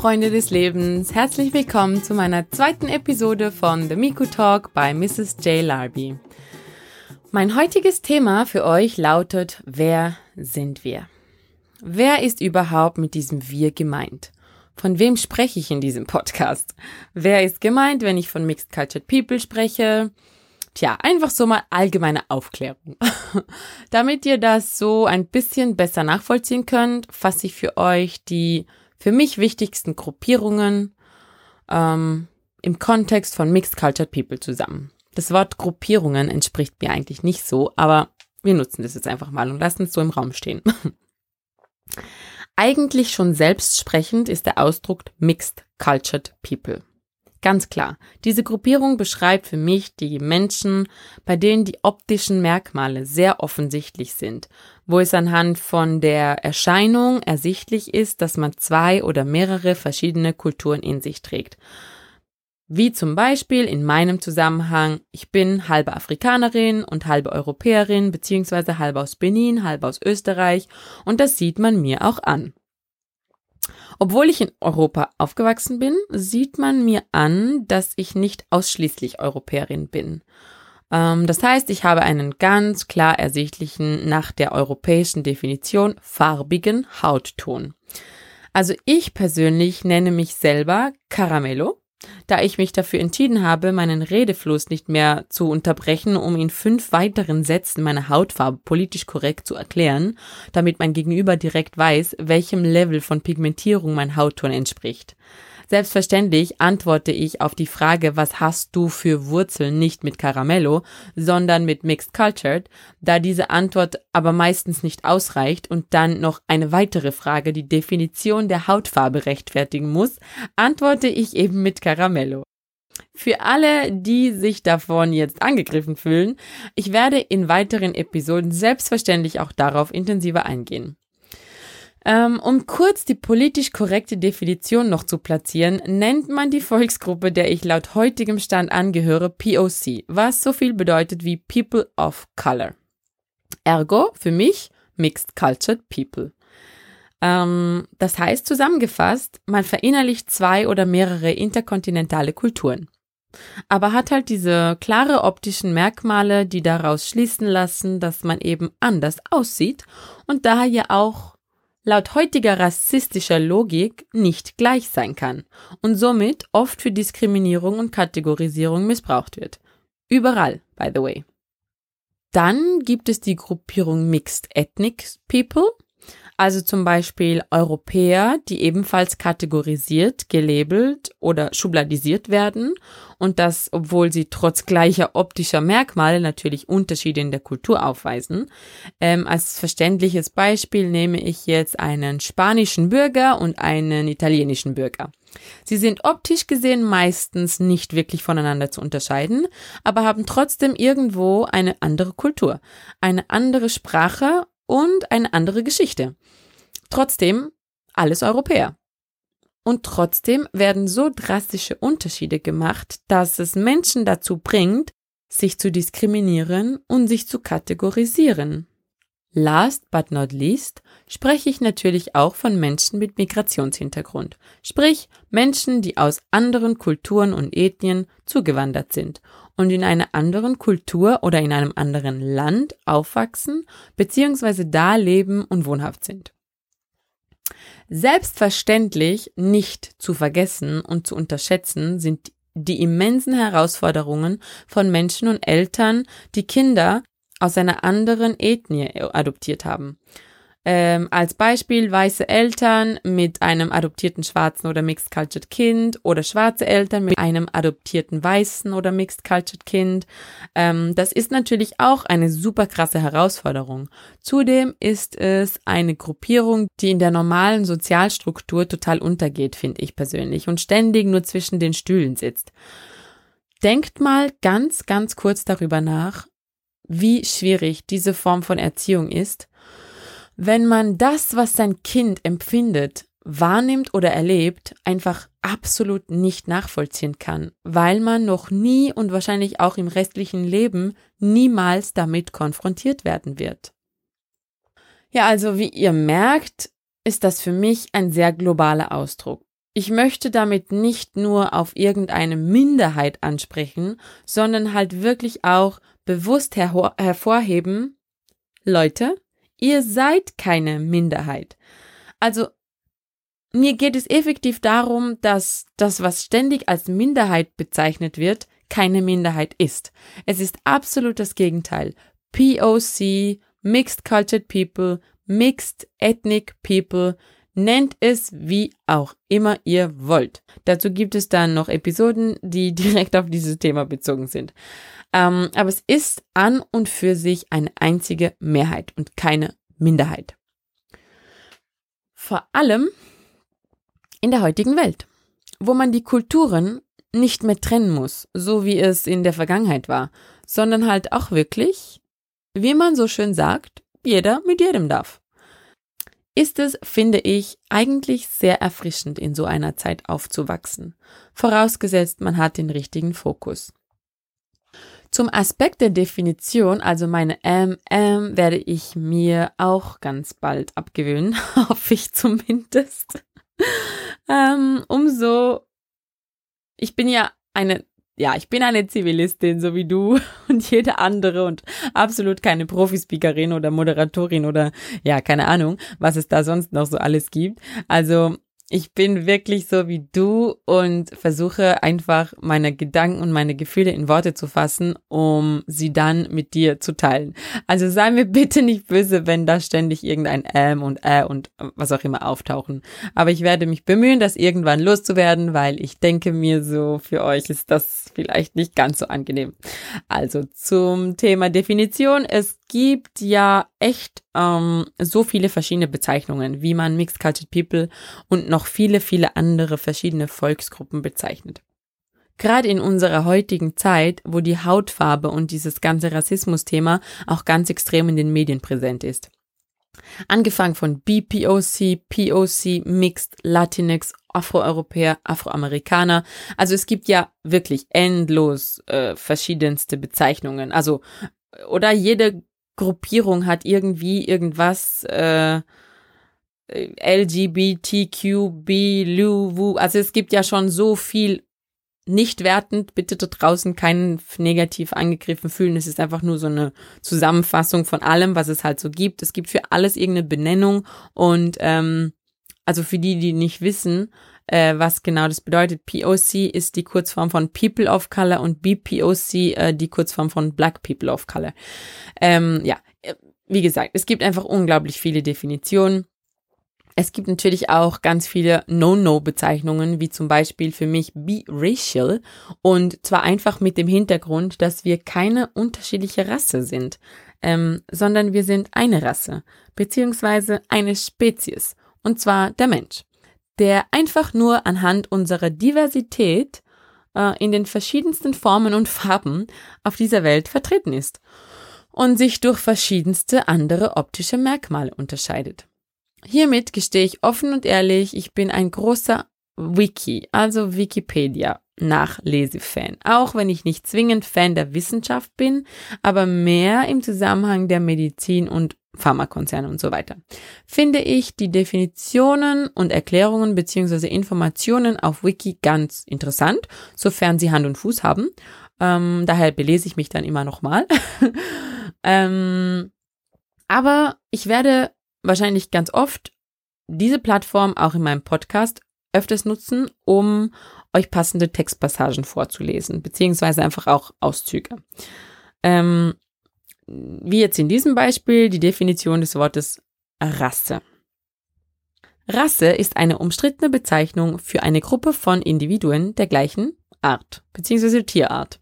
Freunde des Lebens, herzlich willkommen zu meiner zweiten Episode von The Miku Talk bei Mrs. J. Larby. Mein heutiges Thema für euch lautet, wer sind wir? Wer ist überhaupt mit diesem Wir gemeint? Von wem spreche ich in diesem Podcast? Wer ist gemeint, wenn ich von Mixed Cultured People spreche? Tja, einfach so mal allgemeine Aufklärung. Damit ihr das so ein bisschen besser nachvollziehen könnt, fasse ich für euch die für mich wichtigsten Gruppierungen ähm, im Kontext von Mixed Cultured People zusammen. Das Wort Gruppierungen entspricht mir eigentlich nicht so, aber wir nutzen das jetzt einfach mal und lassen es so im Raum stehen. eigentlich schon selbstsprechend ist der Ausdruck Mixed Cultured People. Ganz klar, diese Gruppierung beschreibt für mich die Menschen, bei denen die optischen Merkmale sehr offensichtlich sind, wo es anhand von der Erscheinung ersichtlich ist, dass man zwei oder mehrere verschiedene Kulturen in sich trägt. Wie zum Beispiel in meinem Zusammenhang, ich bin halbe Afrikanerin und halbe Europäerin, beziehungsweise halb aus Benin, halb aus Österreich, und das sieht man mir auch an. Obwohl ich in Europa aufgewachsen bin, sieht man mir an, dass ich nicht ausschließlich Europäerin bin. Ähm, das heißt, ich habe einen ganz klar ersichtlichen, nach der europäischen Definition farbigen Hautton. Also ich persönlich nenne mich selber Caramello da ich mich dafür entschieden habe, meinen Redefluss nicht mehr zu unterbrechen, um in fünf weiteren Sätzen meine Hautfarbe politisch korrekt zu erklären, damit mein Gegenüber direkt weiß, welchem Level von Pigmentierung mein Hautton entspricht. Selbstverständlich antworte ich auf die Frage, was hast du für Wurzeln nicht mit Caramello, sondern mit Mixed Cultured, da diese Antwort aber meistens nicht ausreicht und dann noch eine weitere Frage die Definition der Hautfarbe rechtfertigen muss, antworte ich eben mit Caramello. Für alle, die sich davon jetzt angegriffen fühlen, ich werde in weiteren Episoden selbstverständlich auch darauf intensiver eingehen. Ähm, um kurz die politisch korrekte Definition noch zu platzieren, nennt man die Volksgruppe, der ich laut heutigem Stand angehöre, POC, was so viel bedeutet wie People of Color. Ergo, für mich, Mixed Cultured People. Ähm, das heißt zusammengefasst, man verinnerlicht zwei oder mehrere interkontinentale Kulturen. Aber hat halt diese klare optischen Merkmale, die daraus schließen lassen, dass man eben anders aussieht und daher ja auch laut heutiger rassistischer Logik nicht gleich sein kann und somit oft für Diskriminierung und Kategorisierung missbraucht wird. Überall, by the way. Dann gibt es die Gruppierung Mixed Ethnic People, also zum Beispiel Europäer, die ebenfalls kategorisiert, gelabelt oder schubladisiert werden und das, obwohl sie trotz gleicher optischer Merkmale natürlich Unterschiede in der Kultur aufweisen. Ähm, als verständliches Beispiel nehme ich jetzt einen spanischen Bürger und einen italienischen Bürger. Sie sind optisch gesehen meistens nicht wirklich voneinander zu unterscheiden, aber haben trotzdem irgendwo eine andere Kultur, eine andere Sprache und eine andere Geschichte. Trotzdem alles Europäer. Und trotzdem werden so drastische Unterschiede gemacht, dass es Menschen dazu bringt, sich zu diskriminieren und sich zu kategorisieren. Last but not least spreche ich natürlich auch von Menschen mit Migrationshintergrund, sprich Menschen, die aus anderen Kulturen und Ethnien zugewandert sind und in einer anderen Kultur oder in einem anderen Land aufwachsen bzw. da leben und wohnhaft sind. Selbstverständlich nicht zu vergessen und zu unterschätzen sind die immensen Herausforderungen von Menschen und Eltern, die Kinder aus einer anderen Ethnie adoptiert haben. Ähm, als Beispiel weiße Eltern mit einem adoptierten schwarzen oder Mixed Cultured Kind oder schwarze Eltern mit einem adoptierten weißen oder Mixed Cultured Kind. Ähm, das ist natürlich auch eine super krasse Herausforderung. Zudem ist es eine Gruppierung, die in der normalen Sozialstruktur total untergeht, finde ich persönlich, und ständig nur zwischen den Stühlen sitzt. Denkt mal ganz, ganz kurz darüber nach, wie schwierig diese Form von Erziehung ist wenn man das, was sein Kind empfindet, wahrnimmt oder erlebt, einfach absolut nicht nachvollziehen kann, weil man noch nie und wahrscheinlich auch im restlichen Leben niemals damit konfrontiert werden wird. Ja, also wie ihr merkt, ist das für mich ein sehr globaler Ausdruck. ich möchte damit nicht nur auf irgendeine Minderheit ansprechen, sondern halt wirklich auch bewusst hervorheben, Leute, ihr seid keine Minderheit. Also mir geht es effektiv darum, dass das, was ständig als Minderheit bezeichnet wird, keine Minderheit ist. Es ist absolut das Gegenteil. POC, Mixed Cultured People, Mixed Ethnic People, nennt es wie auch immer ihr wollt. Dazu gibt es dann noch Episoden, die direkt auf dieses Thema bezogen sind. Ähm, aber es ist an und für sich eine einzige Mehrheit und keine Minderheit. Vor allem in der heutigen Welt, wo man die Kulturen nicht mehr trennen muss, so wie es in der Vergangenheit war, sondern halt auch wirklich, wie man so schön sagt, jeder mit jedem darf. Ist es, finde ich, eigentlich sehr erfrischend, in so einer Zeit aufzuwachsen, vorausgesetzt man hat den richtigen Fokus. Zum Aspekt der Definition, also meine ähm, werde ich mir auch ganz bald abgewöhnen, hoffe ich zumindest. ähm, umso, ich bin ja eine, ja, ich bin eine Zivilistin, so wie du und jede andere und absolut keine Profispeakerin oder Moderatorin oder ja, keine Ahnung, was es da sonst noch so alles gibt. Also ich bin wirklich so wie du und versuche einfach meine Gedanken und meine Gefühle in Worte zu fassen, um sie dann mit dir zu teilen. Also sei mir bitte nicht böse, wenn da ständig irgendein ähm und äh und was auch immer auftauchen. Aber ich werde mich bemühen, das irgendwann loszuwerden, weil ich denke mir so, für euch ist das vielleicht nicht ganz so angenehm. Also zum Thema Definition. Es gibt ja echt ähm, so viele verschiedene Bezeichnungen, wie man Mixed Cultured People und noch viele, viele andere verschiedene Volksgruppen bezeichnet. Gerade in unserer heutigen Zeit, wo die Hautfarbe und dieses ganze Rassismus-Thema auch ganz extrem in den Medien präsent ist. Angefangen von BPOC, POC, Mixed, Latinx, Afroeuropäer, Afroamerikaner. Also es gibt ja wirklich endlos äh, verschiedenste Bezeichnungen. Also oder jede Gruppierung hat irgendwie irgendwas äh, LGBTQB, LUWU, also es gibt ja schon so viel nicht wertend, bitte da draußen keinen negativ angegriffen fühlen. Es ist einfach nur so eine Zusammenfassung von allem, was es halt so gibt. Es gibt für alles irgendeine Benennung und ähm, also für die, die nicht wissen, äh, was genau das bedeutet. POC ist die Kurzform von People of Color und BPOC äh, die Kurzform von Black People of Color. Ähm, ja, äh, wie gesagt, es gibt einfach unglaublich viele Definitionen. Es gibt natürlich auch ganz viele No-No-Bezeichnungen, wie zum Beispiel für mich biracial und zwar einfach mit dem Hintergrund, dass wir keine unterschiedliche Rasse sind, ähm, sondern wir sind eine Rasse, beziehungsweise eine Spezies, und zwar der Mensch der einfach nur anhand unserer Diversität äh, in den verschiedensten Formen und Farben auf dieser Welt vertreten ist und sich durch verschiedenste andere optische Merkmale unterscheidet. Hiermit gestehe ich offen und ehrlich, ich bin ein großer Wiki, also Wikipedia Nachlesefan. Auch wenn ich nicht zwingend Fan der Wissenschaft bin, aber mehr im Zusammenhang der Medizin und Pharmakonzerne und so weiter. Finde ich die Definitionen und Erklärungen beziehungsweise Informationen auf Wiki ganz interessant, sofern sie Hand und Fuß haben. Ähm, daher belese ich mich dann immer nochmal. ähm, aber ich werde wahrscheinlich ganz oft diese Plattform auch in meinem Podcast öfters nutzen, um euch passende Textpassagen vorzulesen, beziehungsweise einfach auch Auszüge. Ähm, wie jetzt in diesem Beispiel die Definition des Wortes Rasse. Rasse ist eine umstrittene Bezeichnung für eine Gruppe von Individuen der gleichen Art bzw. Tierart,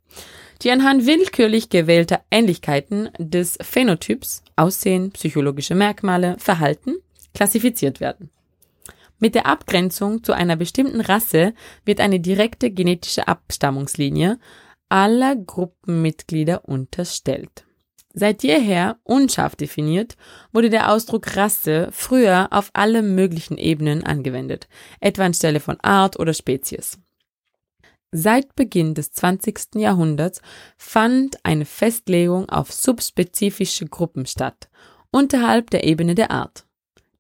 die anhand willkürlich gewählter Ähnlichkeiten des Phänotyps, Aussehen, psychologische Merkmale, Verhalten klassifiziert werden. Mit der Abgrenzung zu einer bestimmten Rasse wird eine direkte genetische Abstammungslinie aller Gruppenmitglieder unterstellt. Seit jeher unscharf definiert, wurde der Ausdruck Rasse früher auf alle möglichen Ebenen angewendet, etwa anstelle von Art oder Spezies. Seit Beginn des 20. Jahrhunderts fand eine Festlegung auf subspezifische Gruppen statt, unterhalb der Ebene der Art.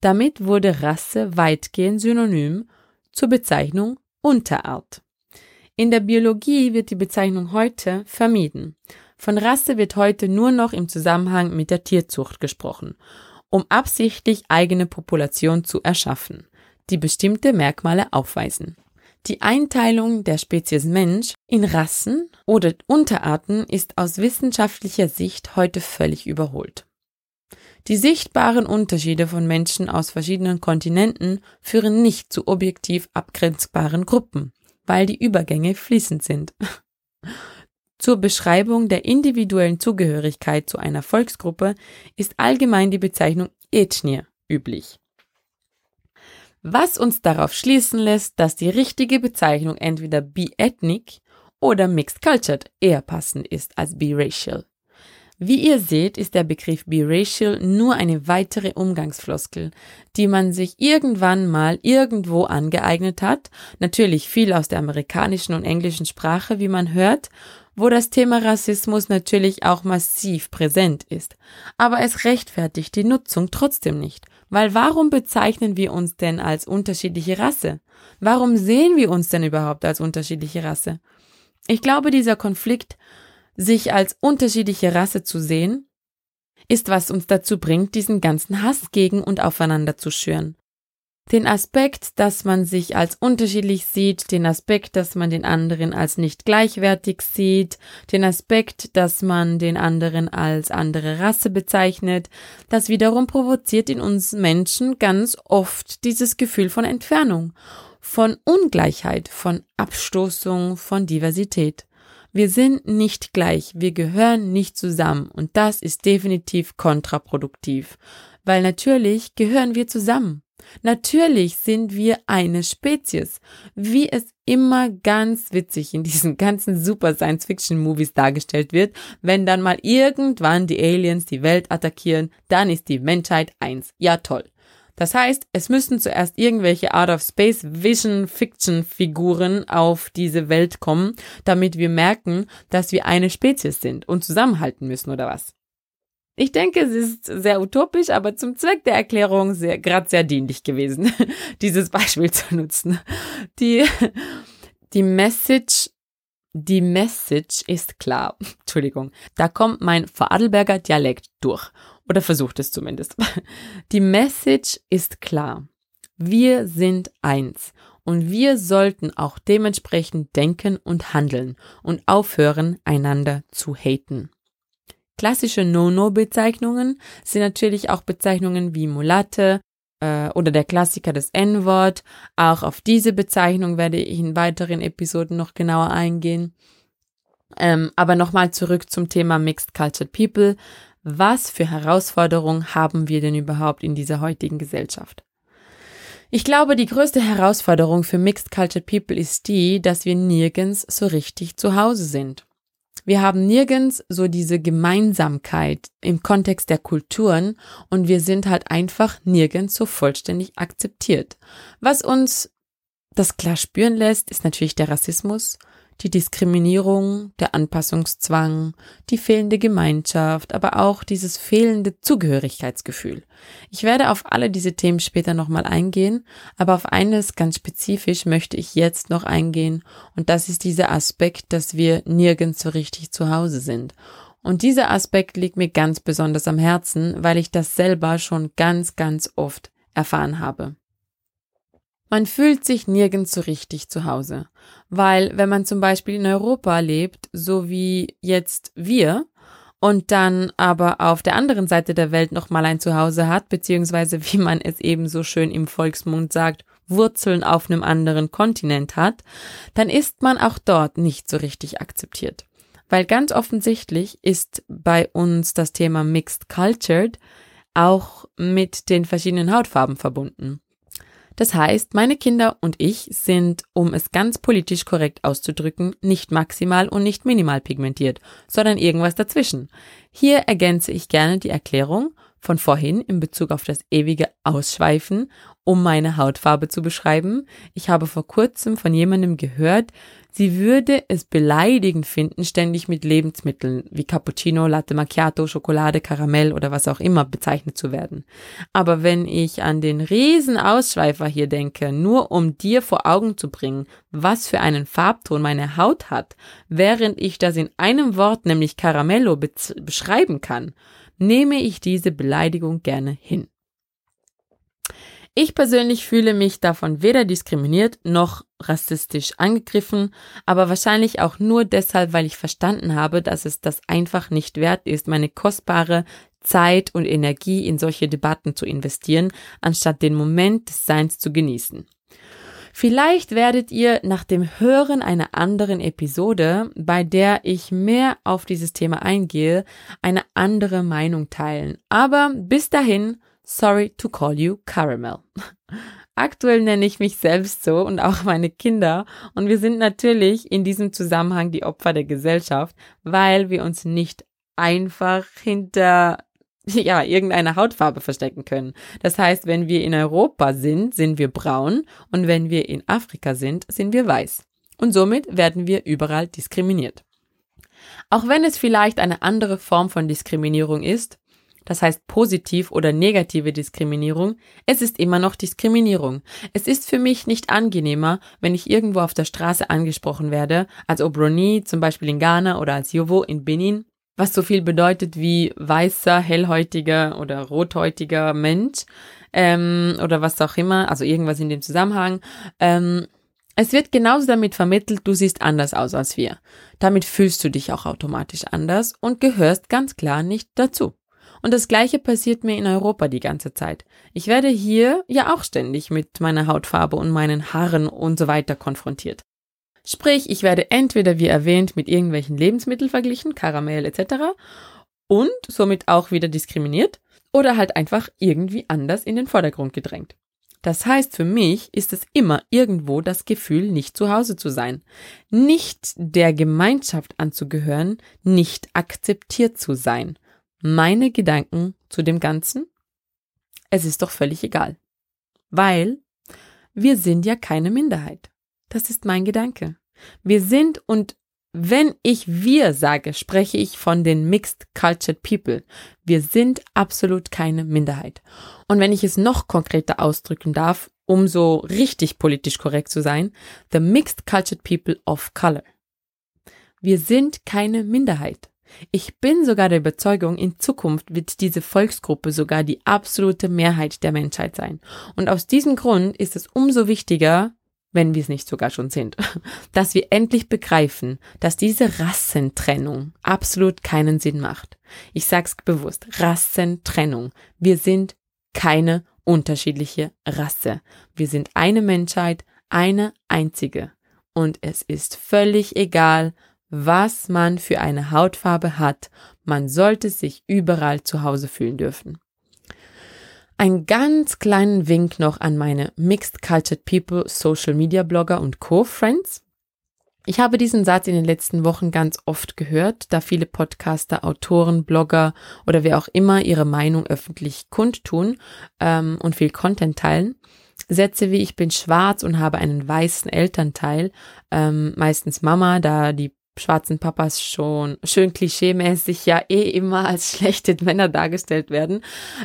Damit wurde Rasse weitgehend synonym zur Bezeichnung Unterart. In der Biologie wird die Bezeichnung heute vermieden. Von Rasse wird heute nur noch im Zusammenhang mit der Tierzucht gesprochen, um absichtlich eigene Population zu erschaffen, die bestimmte Merkmale aufweisen. Die Einteilung der Spezies Mensch in Rassen oder Unterarten ist aus wissenschaftlicher Sicht heute völlig überholt. Die sichtbaren Unterschiede von Menschen aus verschiedenen Kontinenten führen nicht zu objektiv abgrenzbaren Gruppen, weil die Übergänge fließend sind. Zur Beschreibung der individuellen Zugehörigkeit zu einer Volksgruppe ist allgemein die Bezeichnung Ethnie üblich. Was uns darauf schließen lässt, dass die richtige Bezeichnung entweder bi-ethnic oder mixed cultured eher passend ist als biracial. Wie ihr seht, ist der Begriff biracial nur eine weitere Umgangsfloskel, die man sich irgendwann mal irgendwo angeeignet hat, natürlich viel aus der amerikanischen und englischen Sprache, wie man hört, wo das Thema Rassismus natürlich auch massiv präsent ist. Aber es rechtfertigt die Nutzung trotzdem nicht. Weil warum bezeichnen wir uns denn als unterschiedliche Rasse? Warum sehen wir uns denn überhaupt als unterschiedliche Rasse? Ich glaube, dieser Konflikt sich als unterschiedliche Rasse zu sehen, ist, was uns dazu bringt, diesen ganzen Hass gegen und aufeinander zu schüren. Den Aspekt, dass man sich als unterschiedlich sieht, den Aspekt, dass man den anderen als nicht gleichwertig sieht, den Aspekt, dass man den anderen als andere Rasse bezeichnet, das wiederum provoziert in uns Menschen ganz oft dieses Gefühl von Entfernung, von Ungleichheit, von Abstoßung, von Diversität. Wir sind nicht gleich, wir gehören nicht zusammen und das ist definitiv kontraproduktiv, weil natürlich gehören wir zusammen. Natürlich sind wir eine Spezies, wie es immer ganz witzig in diesen ganzen super Science-Fiction-Movies dargestellt wird, wenn dann mal irgendwann die Aliens die Welt attackieren, dann ist die Menschheit eins. Ja toll. Das heißt, es müssen zuerst irgendwelche Out-of-Space-Vision-Fiction-Figuren auf diese Welt kommen, damit wir merken, dass wir eine Spezies sind und zusammenhalten müssen oder was. Ich denke, es ist sehr utopisch, aber zum Zweck der Erklärung sehr, gerade sehr dienlich gewesen, dieses Beispiel zu nutzen. Die, die Message die Message ist klar. Entschuldigung. Da kommt mein Vorarlberger Dialekt durch. Oder versucht es zumindest. Die Message ist klar. Wir sind eins. Und wir sollten auch dementsprechend denken und handeln und aufhören, einander zu haten. Klassische No-No-Bezeichnungen sind natürlich auch Bezeichnungen wie Mulatte äh, oder der Klassiker des N-Wort. Auch auf diese Bezeichnung werde ich in weiteren Episoden noch genauer eingehen. Ähm, aber nochmal zurück zum Thema Mixed Cultured People. Was für Herausforderungen haben wir denn überhaupt in dieser heutigen Gesellschaft? Ich glaube, die größte Herausforderung für Mixed Cultured People ist die, dass wir nirgends so richtig zu Hause sind. Wir haben nirgends so diese Gemeinsamkeit im Kontext der Kulturen und wir sind halt einfach nirgends so vollständig akzeptiert. Was uns das klar spüren lässt, ist natürlich der Rassismus, die Diskriminierung, der Anpassungszwang, die fehlende Gemeinschaft, aber auch dieses fehlende Zugehörigkeitsgefühl. Ich werde auf alle diese Themen später nochmal eingehen, aber auf eines ganz spezifisch möchte ich jetzt noch eingehen und das ist dieser Aspekt, dass wir nirgends so richtig zu Hause sind. Und dieser Aspekt liegt mir ganz besonders am Herzen, weil ich das selber schon ganz, ganz oft erfahren habe. Man fühlt sich nirgends so richtig zu Hause. Weil wenn man zum Beispiel in Europa lebt, so wie jetzt wir, und dann aber auf der anderen Seite der Welt nochmal ein Zuhause hat, beziehungsweise wie man es eben so schön im Volksmund sagt, Wurzeln auf einem anderen Kontinent hat, dann ist man auch dort nicht so richtig akzeptiert. Weil ganz offensichtlich ist bei uns das Thema Mixed Cultured auch mit den verschiedenen Hautfarben verbunden. Das heißt, meine Kinder und ich sind, um es ganz politisch korrekt auszudrücken, nicht maximal und nicht minimal pigmentiert, sondern irgendwas dazwischen. Hier ergänze ich gerne die Erklärung, von vorhin in Bezug auf das ewige Ausschweifen, um meine Hautfarbe zu beschreiben. Ich habe vor kurzem von jemandem gehört, sie würde es beleidigend finden, ständig mit Lebensmitteln wie Cappuccino, Latte Macchiato, Schokolade, Karamell oder was auch immer bezeichnet zu werden. Aber wenn ich an den riesen Ausschweifer hier denke, nur um dir vor Augen zu bringen, was für einen Farbton meine Haut hat, während ich das in einem Wort, nämlich Caramello, beschreiben kann, nehme ich diese Beleidigung gerne hin. Ich persönlich fühle mich davon weder diskriminiert noch rassistisch angegriffen, aber wahrscheinlich auch nur deshalb, weil ich verstanden habe, dass es das einfach nicht wert ist, meine kostbare Zeit und Energie in solche Debatten zu investieren, anstatt den Moment des Seins zu genießen. Vielleicht werdet ihr nach dem Hören einer anderen Episode, bei der ich mehr auf dieses Thema eingehe, eine andere Meinung teilen. Aber bis dahin, sorry to call you Caramel. Aktuell nenne ich mich selbst so und auch meine Kinder und wir sind natürlich in diesem Zusammenhang die Opfer der Gesellschaft, weil wir uns nicht einfach hinter ja, irgendeine Hautfarbe verstecken können. Das heißt, wenn wir in Europa sind, sind wir braun und wenn wir in Afrika sind, sind wir weiß. Und somit werden wir überall diskriminiert. Auch wenn es vielleicht eine andere Form von Diskriminierung ist, das heißt positiv oder negative Diskriminierung, es ist immer noch Diskriminierung. Es ist für mich nicht angenehmer, wenn ich irgendwo auf der Straße angesprochen werde, als Obroni, zum Beispiel in Ghana oder als Yovo in Benin, was so viel bedeutet wie weißer, hellhäutiger oder rothäutiger Mensch ähm, oder was auch immer, also irgendwas in dem Zusammenhang. Ähm, es wird genauso damit vermittelt, du siehst anders aus als wir. Damit fühlst du dich auch automatisch anders und gehörst ganz klar nicht dazu. Und das gleiche passiert mir in Europa die ganze Zeit. Ich werde hier ja auch ständig mit meiner Hautfarbe und meinen Haaren und so weiter konfrontiert. Sprich, ich werde entweder wie erwähnt mit irgendwelchen Lebensmitteln verglichen, Karamell etc. und somit auch wieder diskriminiert oder halt einfach irgendwie anders in den Vordergrund gedrängt. Das heißt, für mich ist es immer irgendwo das Gefühl, nicht zu Hause zu sein, nicht der Gemeinschaft anzugehören, nicht akzeptiert zu sein. Meine Gedanken zu dem Ganzen? Es ist doch völlig egal. Weil wir sind ja keine Minderheit. Das ist mein Gedanke. Wir sind und wenn ich wir sage, spreche ich von den Mixed Cultured People. Wir sind absolut keine Minderheit. Und wenn ich es noch konkreter ausdrücken darf, um so richtig politisch korrekt zu sein, the Mixed Cultured People of Color. Wir sind keine Minderheit. Ich bin sogar der Überzeugung, in Zukunft wird diese Volksgruppe sogar die absolute Mehrheit der Menschheit sein. Und aus diesem Grund ist es umso wichtiger, wenn wir es nicht sogar schon sind, dass wir endlich begreifen, dass diese Rassentrennung absolut keinen Sinn macht. Ich sag's bewusst, Rassentrennung. Wir sind keine unterschiedliche Rasse. Wir sind eine Menschheit, eine einzige. Und es ist völlig egal, was man für eine Hautfarbe hat. Man sollte sich überall zu Hause fühlen dürfen. Ein ganz kleinen Wink noch an meine Mixed Cultured People Social Media Blogger und Co-Friends. Ich habe diesen Satz in den letzten Wochen ganz oft gehört, da viele Podcaster, Autoren, Blogger oder wer auch immer ihre Meinung öffentlich kundtun ähm, und viel Content teilen. Sätze wie ich bin schwarz und habe einen weißen Elternteil, ähm, meistens Mama, da die schwarzen Papas schon schön klischeemäßig ja eh immer als schlechte Männer dargestellt werden.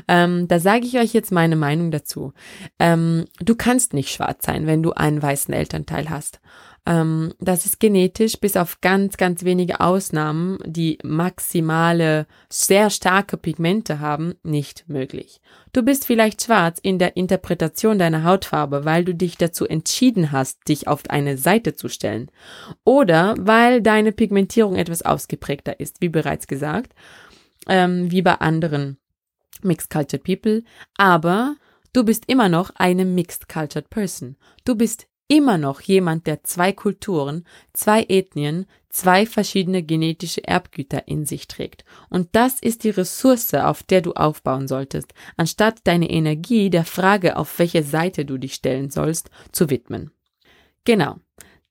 Ähm, da sage ich euch jetzt meine Meinung dazu. Ähm, du kannst nicht schwarz sein, wenn du einen weißen Elternteil hast. Ähm, das ist genetisch bis auf ganz, ganz wenige Ausnahmen, die maximale, sehr starke Pigmente haben, nicht möglich. Du bist vielleicht schwarz in der Interpretation deiner Hautfarbe, weil du dich dazu entschieden hast, dich auf eine Seite zu stellen. Oder weil deine Pigmentierung etwas ausgeprägter ist, wie bereits gesagt, ähm, wie bei anderen Mixed Cultured People. Aber du bist immer noch eine Mixed Cultured Person. Du bist immer noch jemand, der zwei Kulturen, zwei Ethnien, zwei verschiedene genetische Erbgüter in sich trägt. Und das ist die Ressource, auf der du aufbauen solltest, anstatt deine Energie der Frage, auf welche Seite du dich stellen sollst, zu widmen. Genau.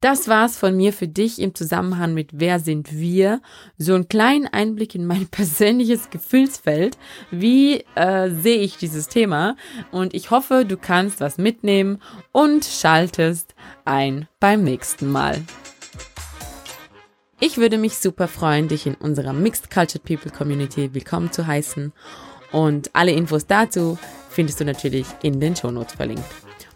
Das war's von mir für dich im Zusammenhang mit Wer sind wir? So einen kleinen Einblick in mein persönliches Gefühlsfeld. Wie äh, sehe ich dieses Thema? Und ich hoffe, du kannst was mitnehmen und schaltest ein beim nächsten Mal. Ich würde mich super freuen, dich in unserer Mixed Cultured People Community willkommen zu heißen. Und alle Infos dazu findest du natürlich in den Shownotes verlinkt.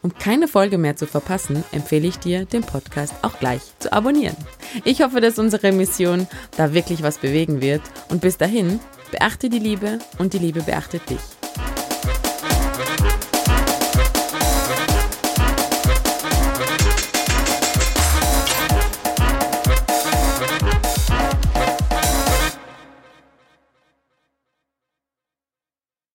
Um keine Folge mehr zu verpassen, empfehle ich dir, den Podcast auch gleich zu abonnieren. Ich hoffe, dass unsere Mission da wirklich was bewegen wird und bis dahin, beachte die Liebe und die Liebe beachtet dich.